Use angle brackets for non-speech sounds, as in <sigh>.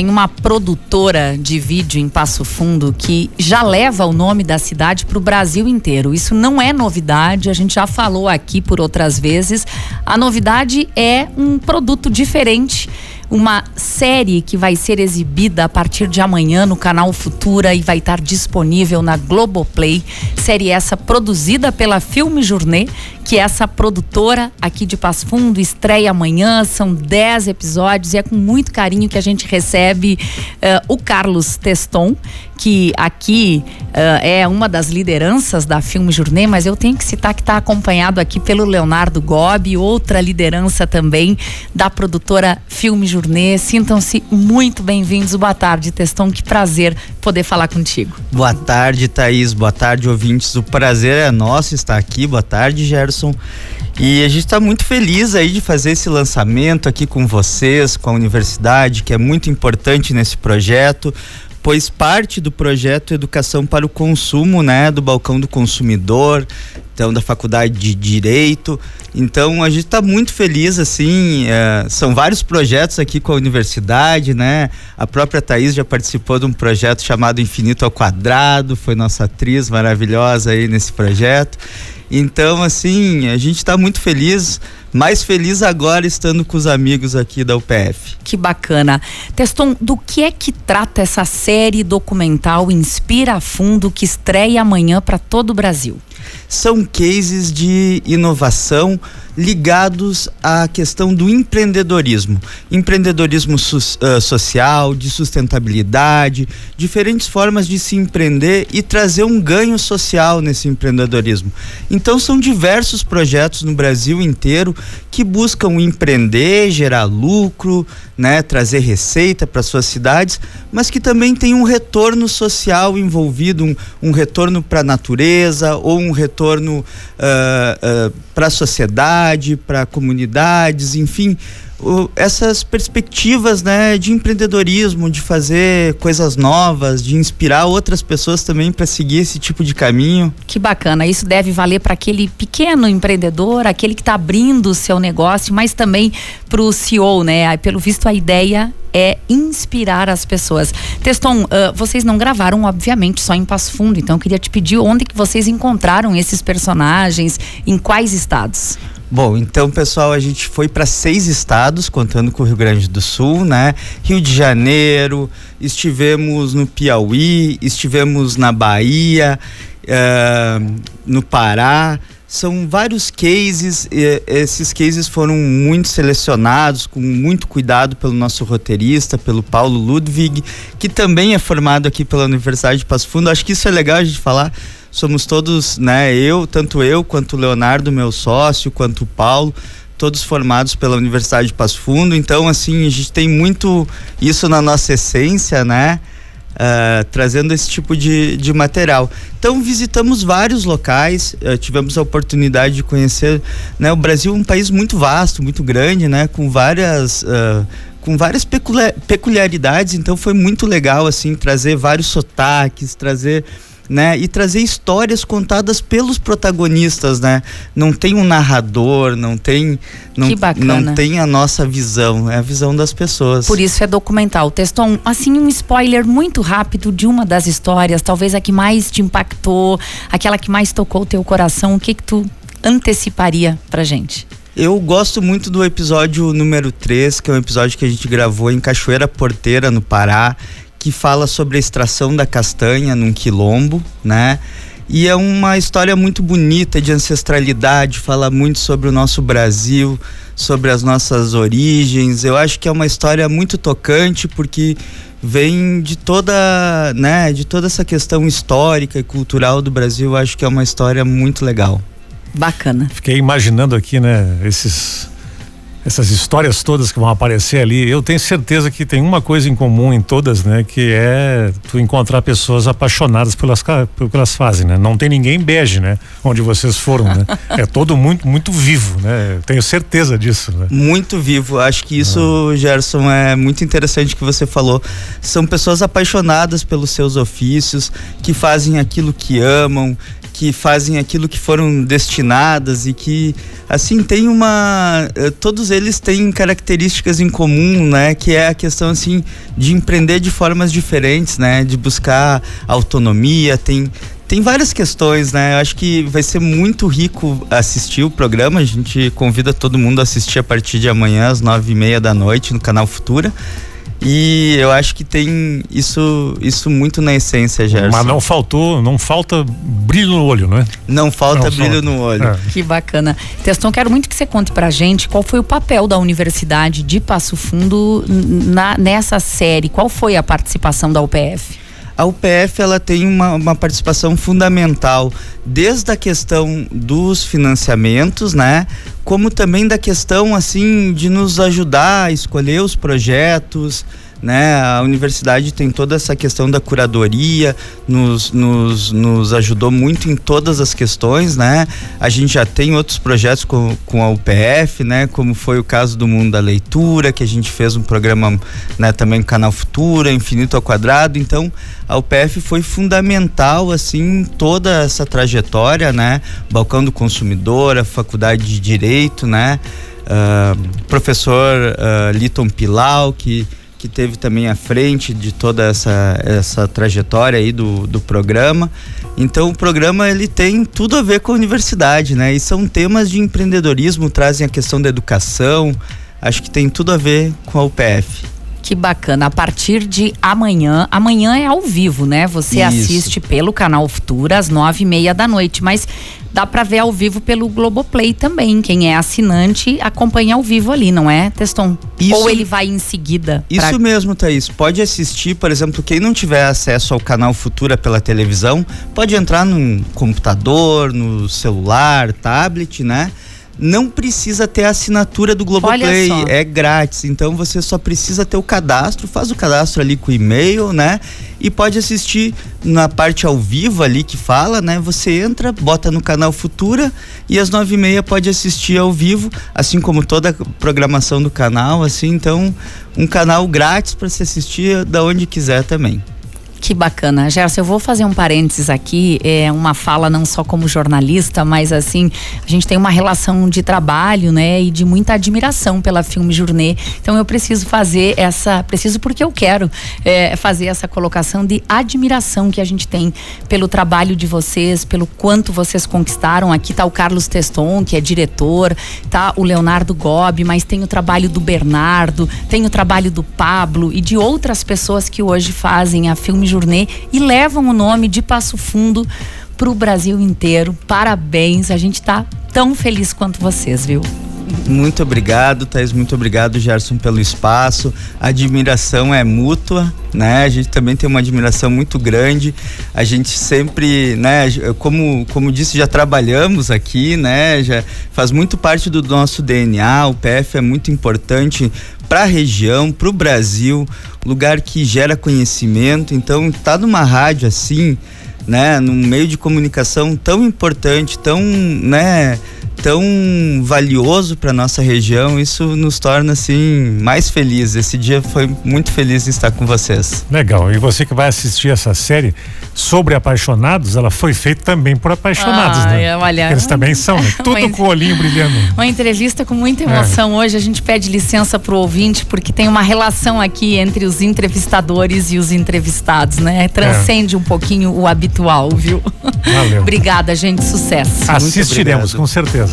tem uma produtora de vídeo em Passo Fundo que já leva o nome da cidade para o Brasil inteiro. Isso não é novidade, a gente já falou aqui por outras vezes. A novidade é um produto diferente uma série que vai ser exibida a partir de amanhã no canal Futura e vai estar disponível na Globoplay. Série essa produzida pela Filme Journée, que é essa produtora aqui de Passo Fundo, estreia amanhã, são 10 episódios e é com muito carinho que a gente recebe uh, o Carlos Teston, que aqui uh, é uma das lideranças da Filme Journée, mas eu tenho que citar que está acompanhado aqui pelo Leonardo Gobi, outra liderança também da produtora Filme Journée. Sintam-se muito bem-vindos. Boa tarde, Teston. Que prazer poder falar contigo. Boa tarde, Thaís. Boa tarde, ouvintes. O prazer é nosso estar aqui. Boa tarde, Gerson. E a gente está muito feliz aí de fazer esse lançamento aqui com vocês, com a universidade, que é muito importante nesse projeto pois parte do projeto Educação para o Consumo, né, do balcão do consumidor, da faculdade de direito. Então a gente está muito feliz assim. É, são vários projetos aqui com a universidade, né? A própria Thaís já participou de um projeto chamado Infinito ao Quadrado, foi nossa atriz maravilhosa aí nesse projeto. Então, assim, a gente está muito feliz, mais feliz agora estando com os amigos aqui da UPF. Que bacana. Teston, do que é que trata essa série documental Inspira Fundo que estreia amanhã para todo o Brasil? São cases de inovação ligados à questão do empreendedorismo. Empreendedorismo uh, social, de sustentabilidade, diferentes formas de se empreender e trazer um ganho social nesse empreendedorismo. Então, são diversos projetos no Brasil inteiro que buscam empreender, gerar lucro, né, trazer receita para suas cidades, mas que também tem um retorno social envolvido, um, um retorno para a natureza ou um retorno uh, uh, para a sociedade, para comunidades, enfim o, essas perspectivas né, de empreendedorismo, de fazer coisas novas, de inspirar outras pessoas também para seguir esse tipo de caminho. Que bacana. Isso deve valer para aquele pequeno empreendedor, aquele que está abrindo o seu negócio, mas também para o CEO, né? Pelo visto, a ideia é inspirar as pessoas. Teston, uh, vocês não gravaram, obviamente, só em Passo Fundo, então eu queria te pedir onde que vocês encontraram esses personagens, em quais estados? Bom, então, pessoal, a gente foi para seis estados, contando com o Rio Grande do Sul, né? Rio de Janeiro, estivemos no Piauí, estivemos na Bahia, uh, no Pará. São vários cases, esses cases foram muito selecionados, com muito cuidado pelo nosso roteirista, pelo Paulo Ludwig, que também é formado aqui pela Universidade de Passo Fundo. Acho que isso é legal a gente falar somos todos, né, eu, tanto eu quanto o Leonardo, meu sócio, quanto o Paulo, todos formados pela Universidade de Passo Fundo. Então, assim, a gente tem muito isso na nossa essência, né? Uh, trazendo esse tipo de, de material. Então visitamos vários locais, uh, tivemos a oportunidade de conhecer, né? O Brasil é um país muito vasto, muito grande, né? Com várias uh, com várias peculiaridades, então foi muito legal assim trazer vários sotaques, trazer né? E trazer histórias contadas pelos protagonistas, né? Não tem um narrador, não tem não, não tem a nossa visão, é a visão das pessoas. Por isso é documental. Teston, assim um spoiler muito rápido de uma das histórias, talvez a que mais te impactou, aquela que mais tocou o teu coração, o que que tu anteciparia pra gente? Eu gosto muito do episódio número 3, que é um episódio que a gente gravou em Cachoeira Porteira, no Pará, que fala sobre a extração da castanha num quilombo, né? E é uma história muito bonita de ancestralidade, fala muito sobre o nosso Brasil, sobre as nossas origens. Eu acho que é uma história muito tocante porque vem de toda, né, de toda essa questão histórica e cultural do Brasil. Eu acho que é uma história muito legal. Bacana. Fiquei imaginando aqui, né, esses essas histórias todas que vão aparecer ali, eu tenho certeza que tem uma coisa em comum em todas, né? Que é tu encontrar pessoas apaixonadas pelas, pelo que elas fazem, né? Não tem ninguém bege, né? Onde vocês foram, né? é todo muito, muito vivo, né? Eu tenho certeza disso, né? Muito vivo. Acho que isso, ah. Gerson, é muito interessante que você falou. São pessoas apaixonadas pelos seus ofícios, que fazem aquilo que amam, que fazem aquilo que foram destinadas e que assim tem uma eh, todos eles têm características em comum né que é a questão assim de empreender de formas diferentes né de buscar autonomia tem tem várias questões, né? Eu acho que vai ser muito rico assistir o programa. A gente convida todo mundo a assistir a partir de amanhã, às nove e meia da noite, no canal Futura. E eu acho que tem isso, isso muito na essência, Gerson. Mas não faltou, não falta brilho no olho, não é? Não falta não brilho falta. no olho. É. Que bacana. Teston, quero muito que você conte pra gente qual foi o papel da Universidade de Passo Fundo na, nessa série. Qual foi a participação da UPF? A UPF ela tem uma, uma, participação fundamental desde a questão dos financiamentos, né? Como também da questão assim de nos ajudar a escolher os projetos, né? A universidade tem toda essa questão da curadoria, nos, nos, nos ajudou muito em todas as questões, né? A gente já tem outros projetos com, com a UPF, né? Como foi o caso do Mundo da Leitura, que a gente fez um programa né, também Canal Futura, Infinito ao Quadrado, então a UPF foi fundamental, assim, toda essa trajetória, né? Balcão do Consumidor, a Faculdade de Direito, né? Uh, professor uh, Liton Pilau, que que teve também à frente de toda essa, essa trajetória aí do, do programa. Então o programa ele tem tudo a ver com a universidade, né? E são temas de empreendedorismo, trazem a questão da educação, acho que tem tudo a ver com a UPF. Que bacana. A partir de amanhã, amanhã é ao vivo, né? Você Isso. assiste pelo canal Futura às nove e meia da noite, mas dá para ver ao vivo pelo Globoplay também. Quem é assinante acompanha ao vivo ali, não é, Teston? Isso, Ou ele vai em seguida? Isso pra... mesmo, Thaís. Pode assistir, por exemplo, quem não tiver acesso ao canal Futura pela televisão, pode entrar no computador, no celular, tablet, né? Não precisa ter a assinatura do Globoplay, é grátis. Então você só precisa ter o cadastro, faz o cadastro ali com o e-mail, né? E pode assistir na parte ao vivo ali que fala, né? Você entra, bota no canal Futura e às nove e meia pode assistir ao vivo, assim como toda a programação do canal, assim. Então, um canal grátis para se assistir da onde quiser também. Que bacana. Gerson, eu vou fazer um parênteses aqui, é uma fala não só como jornalista, mas assim, a gente tem uma relação de trabalho, né, e de muita admiração pela Filme Journée. Então eu preciso fazer essa, preciso porque eu quero é, fazer essa colocação de admiração que a gente tem pelo trabalho de vocês, pelo quanto vocês conquistaram. Aqui tá o Carlos Teston, que é diretor, tá o Leonardo Gobi, mas tem o trabalho do Bernardo, tem o trabalho do Pablo e de outras pessoas que hoje fazem a Filme Journée e levam o nome de Passo Fundo para o Brasil inteiro. Parabéns, a gente está tão feliz quanto vocês, viu? Muito obrigado, Thais. Muito obrigado, Gerson, pelo espaço. A admiração é mútua, né? A gente também tem uma admiração muito grande. A gente sempre, né? Como, como disse, já trabalhamos aqui, né? Já faz muito parte do nosso DNA. O PF é muito importante para a região, para o Brasil, lugar que gera conhecimento. Então, tá numa rádio assim, né, num meio de comunicação tão importante, tão, né, tão valioso para nossa região, isso nos torna assim mais felizes. Esse dia foi muito feliz em estar com vocês. Legal. E você que vai assistir essa série sobre apaixonados, ela foi feita também por apaixonados, ah, né? Olha, Eles também são, né? <laughs> tudo com o olhinho brilhando. <laughs> Uma entrevista com muita emoção é. hoje. A gente pede licença pro ouvinte porque tem uma relação aqui entre os entrevistadores e os entrevistados, né? Transcende é. um pouquinho o habitual, viu? Valeu. <laughs> Obrigada, gente. Sucesso. Assistiremos, com certeza.